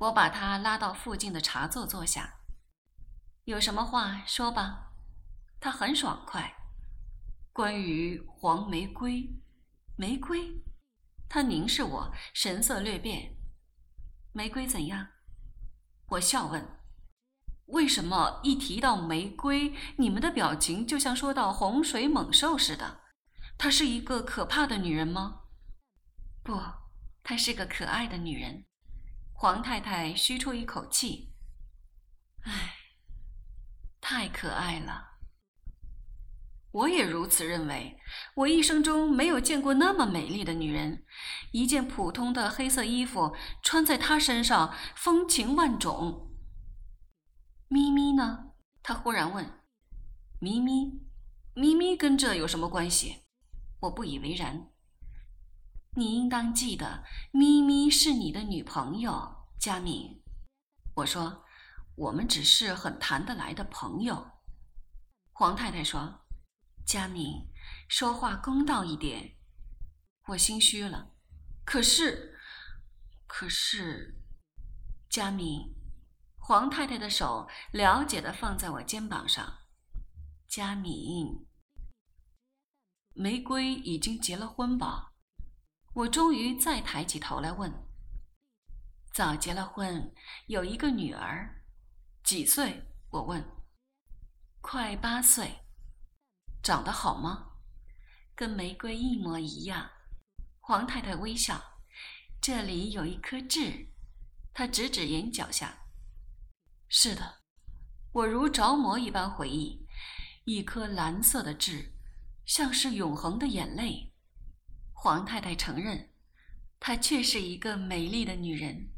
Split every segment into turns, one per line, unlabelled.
我把他拉到附近的茶座坐下。有什么话说吧。他很爽快。关于黄玫瑰，玫瑰。他凝视我，神色略变。玫瑰怎样？我笑问。为什么一提到玫瑰，你们的表情就像说到洪水猛兽似的？她是一个可怕的女人吗？不，她是个可爱的女人。黄太太吁出一口气。唉，太可爱了。我也如此认为。我一生中没有见过那么美丽的女人。一件普通的黑色衣服穿在她身上，风情万种。咪咪呢？他忽然问：“咪咪，咪咪跟这有什么关系？”我不以为然。你应当记得，咪咪是你的女朋友，佳敏。我说：“我们只是很谈得来的朋友。”黄太太说：“佳敏，说话公道一点。”我心虚了。可是，可是，佳敏。黄太太的手了解的放在我肩膀上，佳敏，玫瑰已经结了婚吧？我终于再抬起头来问。早结了婚，有一个女儿，几岁？我问。快八岁。长得好吗？跟玫瑰一模一样。黄太太微笑。这里有一颗痣，她指指眼角下。是的，我如着魔一般回忆，一颗蓝色的痣，像是永恒的眼泪。黄太太承认，她确是一个美丽的女人。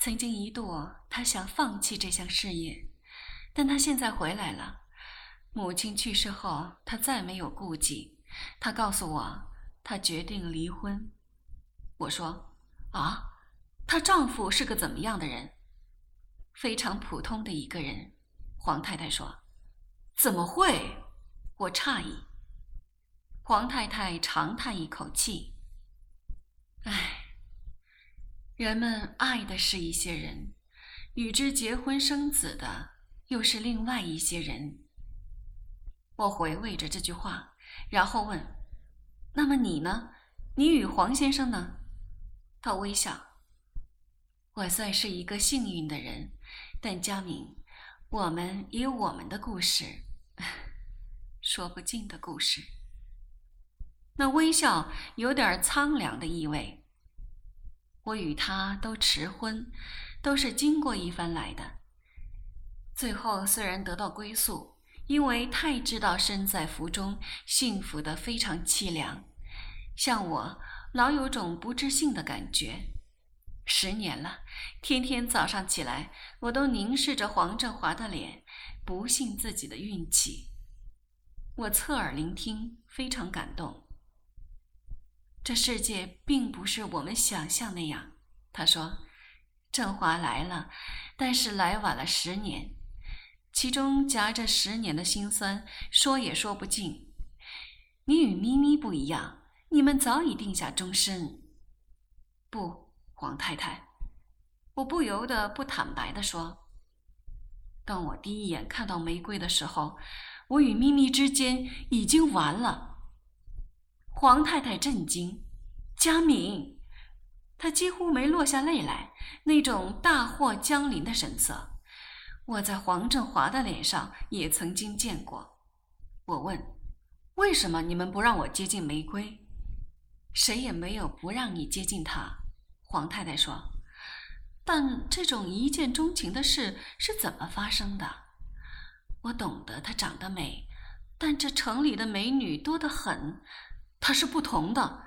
曾经一度，她想放弃这项事业，但她现在回来了。母亲去世后，她再没有顾忌。她告诉我，她决定离婚。我说：“啊，她丈夫是个怎么样的人？”非常普通的一个人，黄太太说：“怎么会？”我诧异。黄太太长叹一口气：“唉，人们爱的是一些人，与之结婚生子的又是另外一些人。”我回味着这句话，然后问：“那么你呢？你与黄先生呢？”他微笑。我算是一个幸运的人，但佳敏，我们也有我们的故事，说不尽的故事。那微笑有点苍凉的意味。我与他都迟婚，都是经过一番来的。最后虽然得到归宿，因为太知道身在福中，幸福的非常凄凉。像我，老有种不自信的感觉。十年了，天天早上起来，我都凝视着黄振华的脸，不信自己的运气。我侧耳聆听，非常感动。这世界并不是我们想象那样，他说：“振华来了，但是来晚了十年，其中夹着十年的辛酸，说也说不尽。你与咪咪不一样，你们早已定下终身。不。”黄太太，我不由得不坦白地说：“当我第一眼看到玫瑰的时候，我与咪咪之间已经完了。”黄太太震惊，佳敏，她几乎没落下泪来，那种大祸将临的神色，我在黄振华的脸上也曾经见过。我问：“为什么你们不让我接近玫瑰？”谁也没有不让你接近她。黄太太说：“但这种一见钟情的事是怎么发生的？我懂得她长得美，但这城里的美女多得很，她是不同的。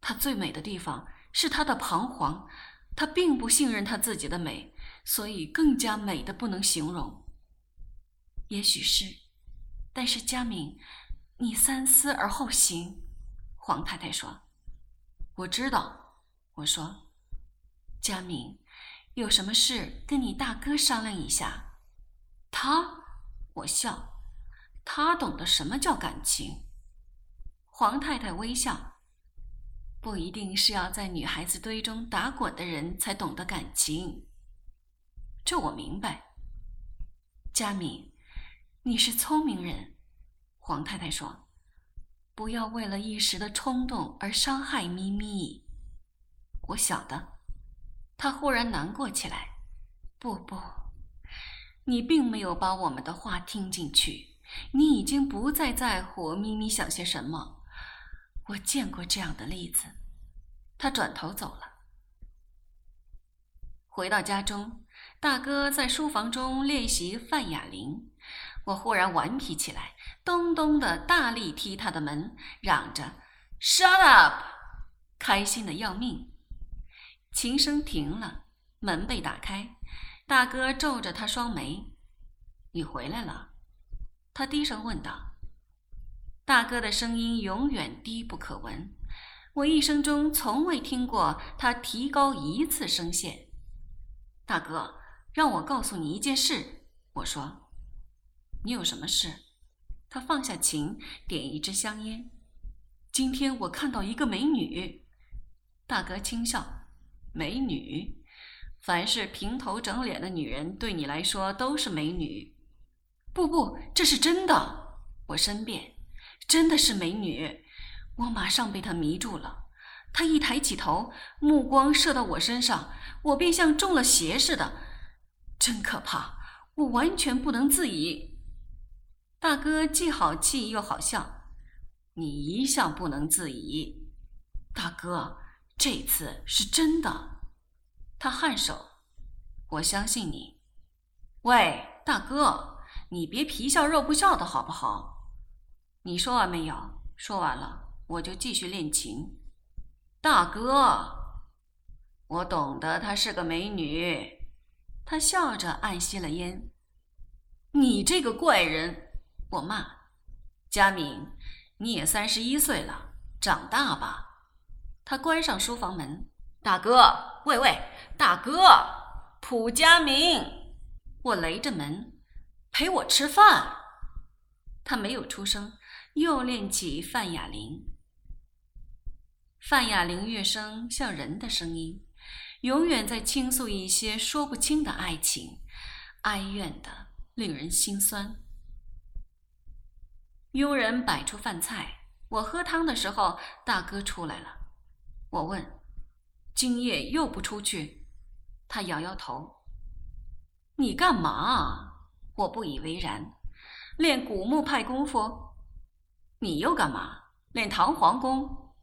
她最美的地方是她的彷徨，她并不信任她自己的美，所以更加美的不能形容。也许是，但是佳敏，你三思而后行。”黄太太说：“我知道。”我说。佳敏，有什么事跟你大哥商量一下。他，我笑，他懂得什么叫感情。黄太太微笑，不一定是要在女孩子堆中打滚的人才懂得感情。这我明白。佳敏，你是聪明人。黄太太说：“不要为了一时的冲动而伤害咪咪。”我晓得。他忽然难过起来。不不，你并没有把我们的话听进去。你已经不再在乎咪咪想些什么。我见过这样的例子。他转头走了。回到家中，大哥在书房中练习范雅铃。我忽然顽皮起来，咚咚的大力踢他的门，嚷着 “Shut up”，开心的要命。琴声停了，门被打开，大哥皱着他双眉：“你回来了。”他低声问道。大哥的声音永远低不可闻，我一生中从未听过他提高一次声线。大哥，让我告诉你一件事。我说：“你有什么事？”他放下琴，点一支香烟。今天我看到一个美女。大哥轻笑：“美女？凡是平头整脸的女人，对你来说都是美女。”不不，这是真的。我申辩：“真的是美女。”我马上被她迷住了。她一抬起头，目光射到我身上。我便像中了邪似的，真可怕！我完全不能自已。大哥既好气又好笑，你一向不能自已。大哥，这次是真的。他颔首，我相信你。喂，大哥，你别皮笑肉不笑的好不好？你说完没有？说完了，我就继续练琴。大哥。我懂得她是个美女，他笑着暗吸了烟。你这个怪人！我骂。佳敏，你也三十一岁了，长大吧。他关上书房门。大哥，喂喂，大哥，蒲佳明，我雷着门，陪我吃饭。他没有出声，又练起范雅玲。范雅玲乐声像人的声音。永远在倾诉一些说不清的爱情，哀怨的令人心酸。佣人摆出饭菜，我喝汤的时候，大哥出来了。我问：“今夜又不出去？”他摇摇头。你干嘛？我不以为然。练古墓派功夫。你又干嘛？练唐皇功。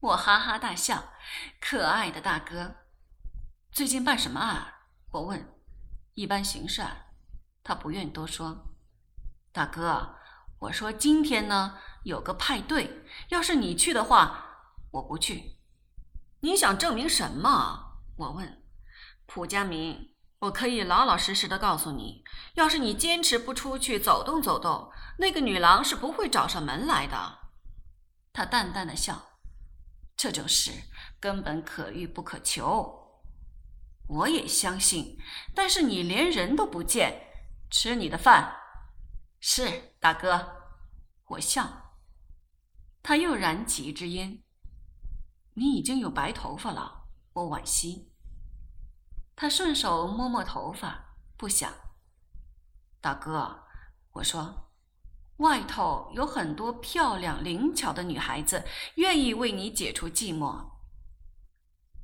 我哈哈大笑。可爱的大哥。最近办什么案？我问。一般刑事案。他不愿多说。大哥，我说今天呢有个派对，要是你去的话，我不去。你想证明什么？我问。蒲佳明，我可以老老实实的告诉你，要是你坚持不出去走动走动，那个女郎是不会找上门来的。他淡淡的笑。这就是根本可遇不可求。我也相信，但是你连人都不见，吃你的饭。是大哥，我笑。他又燃起一支烟。你已经有白头发了，我惋惜。他顺手摸摸头发，不想。大哥，我说，外头有很多漂亮灵巧的女孩子，愿意为你解除寂寞。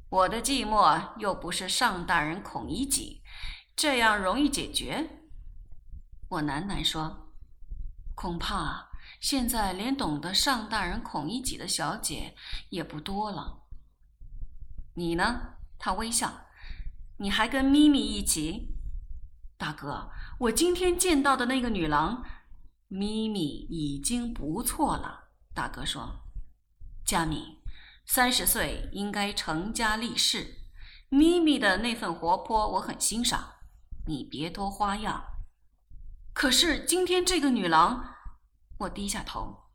我的寂寞又不是上大人孔乙己，这样容易解决。我喃喃说：“恐怕现在连懂得上大人孔乙己的小姐也不多了。”你呢？他微笑。你还跟咪咪一起？大哥，我今天见到的那个女郎，咪咪已经不错了。大哥说：“佳敏。”三十岁应该成家立室，咪咪的那份活泼我很欣赏，你别多花样。可是今天这个女郎，我低下头，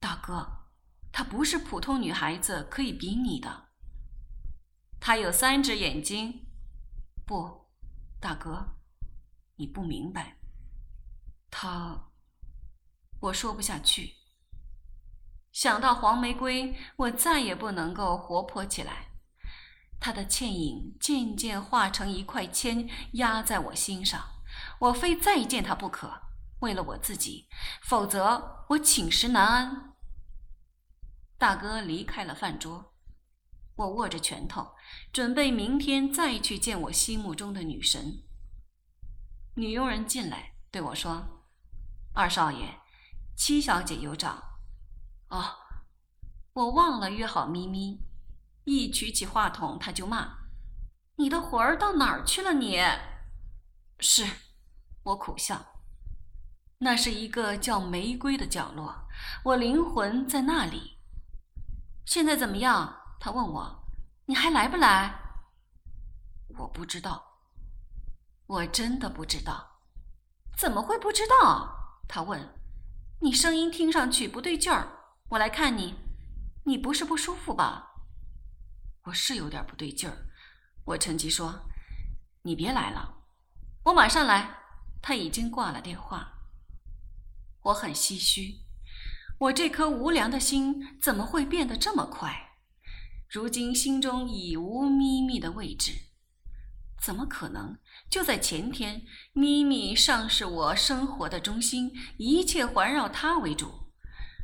大哥，她不是普通女孩子可以比拟的。她有三只眼睛，不，大哥，你不明白。她，我说不下去。想到黄玫瑰，我再也不能够活泼起来。他的倩影渐渐化成一块铅，压在我心上。我非再见他不可，为了我自己，否则我寝食难安。大哥离开了饭桌，我握着拳头，准备明天再去见我心目中的女神。女佣人进来对我说：“二少爷，七小姐有找。”哦，我忘了约好咪咪。一举起话筒，他就骂：“你的魂儿到哪儿去了？你是。”我苦笑。那是一个叫玫瑰的角落，我灵魂在那里。现在怎么样？他问我：“你还来不来？”我不知道。我真的不知道。怎么会不知道？他问：“你声音听上去不对劲儿。”我来看你，你不是不舒服吧？我是有点不对劲儿。我趁机说：“你别来了，我马上来。”他已经挂了电话。我很唏嘘，我这颗无良的心怎么会变得这么快？如今心中已无咪咪的位置，怎么可能？就在前天，咪咪尚是我生活的中心，一切环绕它为主。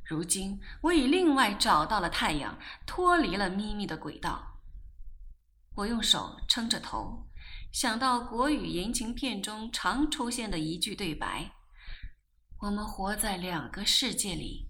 如今我已另外找到了太阳，脱离了咪咪的轨道。我用手撑着头，想到国语言情片中常出现的一句对白：“我们活在两个世界里，